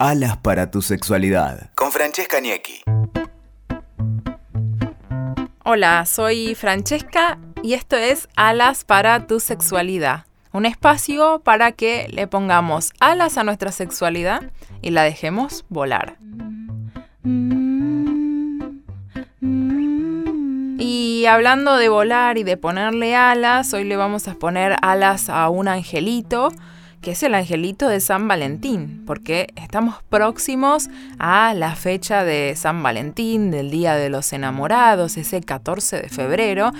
Alas para tu sexualidad. Con Francesca Niecki. Hola, soy Francesca y esto es Alas para tu sexualidad. Un espacio para que le pongamos alas a nuestra sexualidad y la dejemos volar. Y hablando de volar y de ponerle alas, hoy le vamos a poner alas a un angelito que es el angelito de San Valentín, porque estamos próximos a la fecha de San Valentín, del Día de los Enamorados, ese 14 de febrero.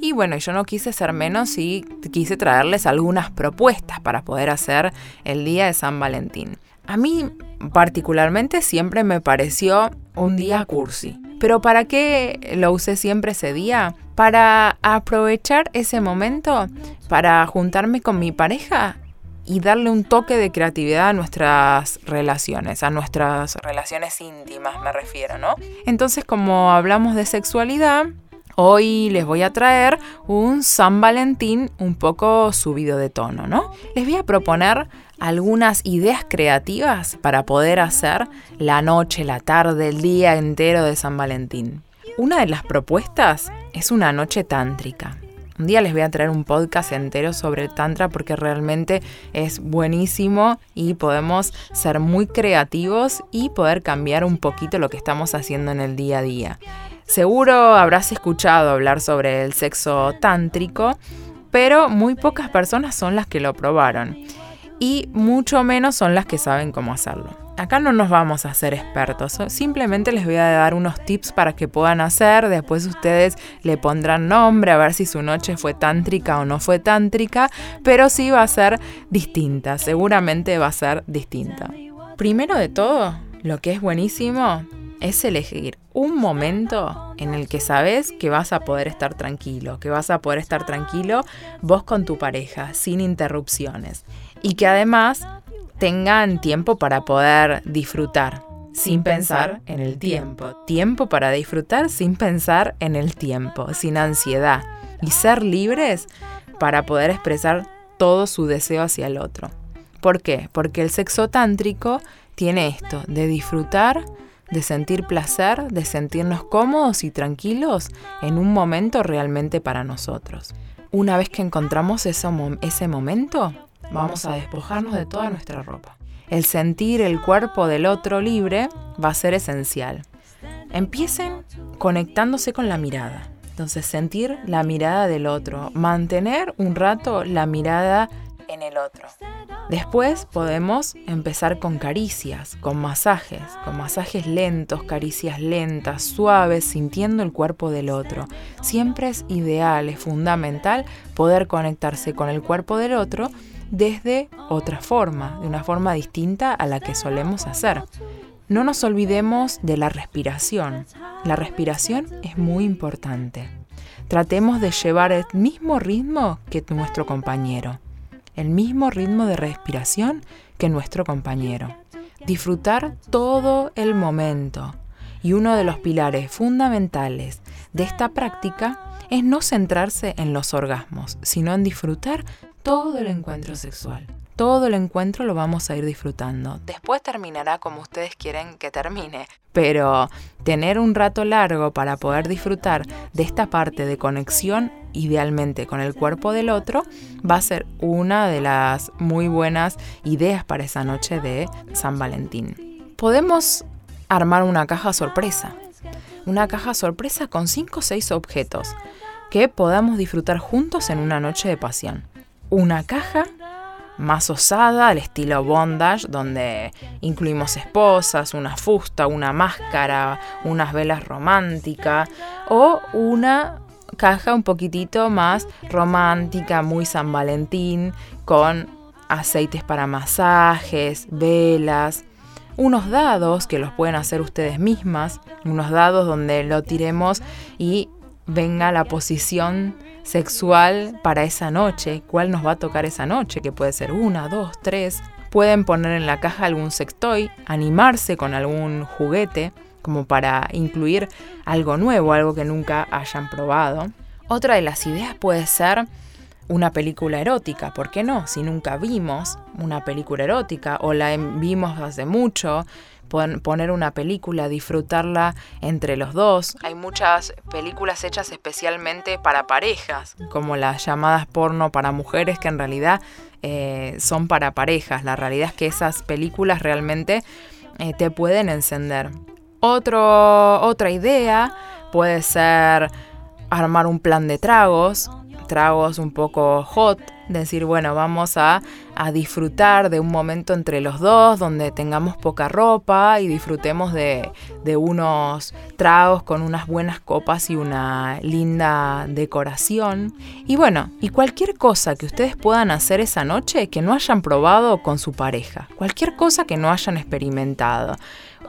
Y bueno, yo no quise ser menos y quise traerles algunas propuestas para poder hacer el Día de San Valentín. A mí particularmente siempre me pareció un día cursi. Pero ¿para qué lo usé siempre ese día? Para aprovechar ese momento, para juntarme con mi pareja y darle un toque de creatividad a nuestras relaciones, a nuestras relaciones íntimas me refiero, ¿no? Entonces como hablamos de sexualidad, Hoy les voy a traer un San Valentín un poco subido de tono, ¿no? Les voy a proponer algunas ideas creativas para poder hacer la noche, la tarde, el día entero de San Valentín. Una de las propuestas es una noche tántrica. Un día les voy a traer un podcast entero sobre el Tantra porque realmente es buenísimo y podemos ser muy creativos y poder cambiar un poquito lo que estamos haciendo en el día a día. Seguro habrás escuchado hablar sobre el sexo tántrico, pero muy pocas personas son las que lo probaron y mucho menos son las que saben cómo hacerlo. Acá no nos vamos a hacer expertos, simplemente les voy a dar unos tips para que puedan hacer, después ustedes le pondrán nombre a ver si su noche fue tántrica o no fue tántrica, pero sí va a ser distinta, seguramente va a ser distinta. Primero de todo, lo que es buenísimo es elegir un momento en el que sabes que vas a poder estar tranquilo, que vas a poder estar tranquilo vos con tu pareja, sin interrupciones. Y que además tengan tiempo para poder disfrutar sin pensar en el tiempo. Tiempo para disfrutar sin pensar en el tiempo, sin ansiedad. Y ser libres para poder expresar todo su deseo hacia el otro. ¿Por qué? Porque el sexo tántrico tiene esto, de disfrutar, de sentir placer, de sentirnos cómodos y tranquilos en un momento realmente para nosotros. Una vez que encontramos ese, ese momento, vamos a despojarnos de toda nuestra ropa. El sentir el cuerpo del otro libre va a ser esencial. Empiecen conectándose con la mirada. Entonces sentir la mirada del otro, mantener un rato la mirada en el otro. Después podemos empezar con caricias, con masajes, con masajes lentos, caricias lentas, suaves, sintiendo el cuerpo del otro. Siempre es ideal, es fundamental poder conectarse con el cuerpo del otro desde otra forma, de una forma distinta a la que solemos hacer. No nos olvidemos de la respiración. La respiración es muy importante. Tratemos de llevar el mismo ritmo que nuestro compañero, el mismo ritmo de respiración que nuestro compañero. Disfrutar todo el momento. Y uno de los pilares fundamentales de esta práctica es no centrarse en los orgasmos, sino en disfrutar todo el encuentro sexual. Todo el encuentro lo vamos a ir disfrutando. Después terminará como ustedes quieren que termine, pero tener un rato largo para poder disfrutar de esta parte de conexión, idealmente con el cuerpo del otro, va a ser una de las muy buenas ideas para esa noche de San Valentín. Podemos armar una caja sorpresa. Una caja sorpresa con 5 o 6 objetos que podamos disfrutar juntos en una noche de pasión una caja más osada, al estilo bondage, donde incluimos esposas, una fusta, una máscara, unas velas románticas, o una caja un poquitito más romántica, muy San Valentín, con aceites para masajes, velas, unos dados que los pueden hacer ustedes mismas, unos dados donde lo tiremos y venga la posición sexual para esa noche, cuál nos va a tocar esa noche, que puede ser una, dos, tres. Pueden poner en la caja algún sextoy, animarse con algún juguete, como para incluir algo nuevo, algo que nunca hayan probado. Otra de las ideas puede ser una película erótica, ¿por qué no? Si nunca vimos una película erótica o la vimos hace mucho, poner una película, disfrutarla entre los dos. Hay muchas películas hechas especialmente para parejas, como las llamadas porno para mujeres, que en realidad eh, son para parejas. La realidad es que esas películas realmente eh, te pueden encender. Otra idea puede ser armar un plan de tragos, tragos un poco hot, decir, bueno, vamos a, disfrutar de un momento entre los dos donde tengamos poca ropa y disfrutemos de, de, unos tragos con unas buenas copas y una linda decoración. Y bueno, y cualquier cosa que ustedes puedan hacer esa noche que no hayan probado con su pareja, cualquier cosa que no hayan experimentado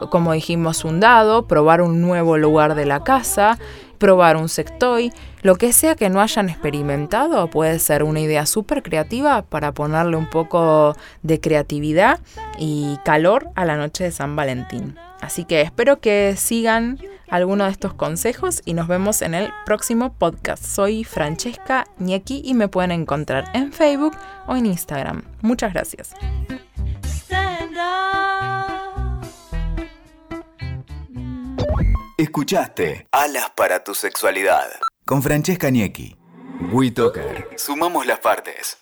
como dijimos, un dado, probar un nuevo lugar de la casa, probar un sectoy, lo que sea que no hayan experimentado puede ser una idea súper creativa para ponerle un poco de creatividad y calor a la noche de San Valentín. Así que espero que sigan alguno de estos consejos y nos vemos en el próximo podcast. Soy Francesca Ñequi y me pueden encontrar en Facebook o en Instagram. Muchas gracias. Escuchaste Alas para tu sexualidad con Francesca Niecki. WeToker. Sumamos las partes.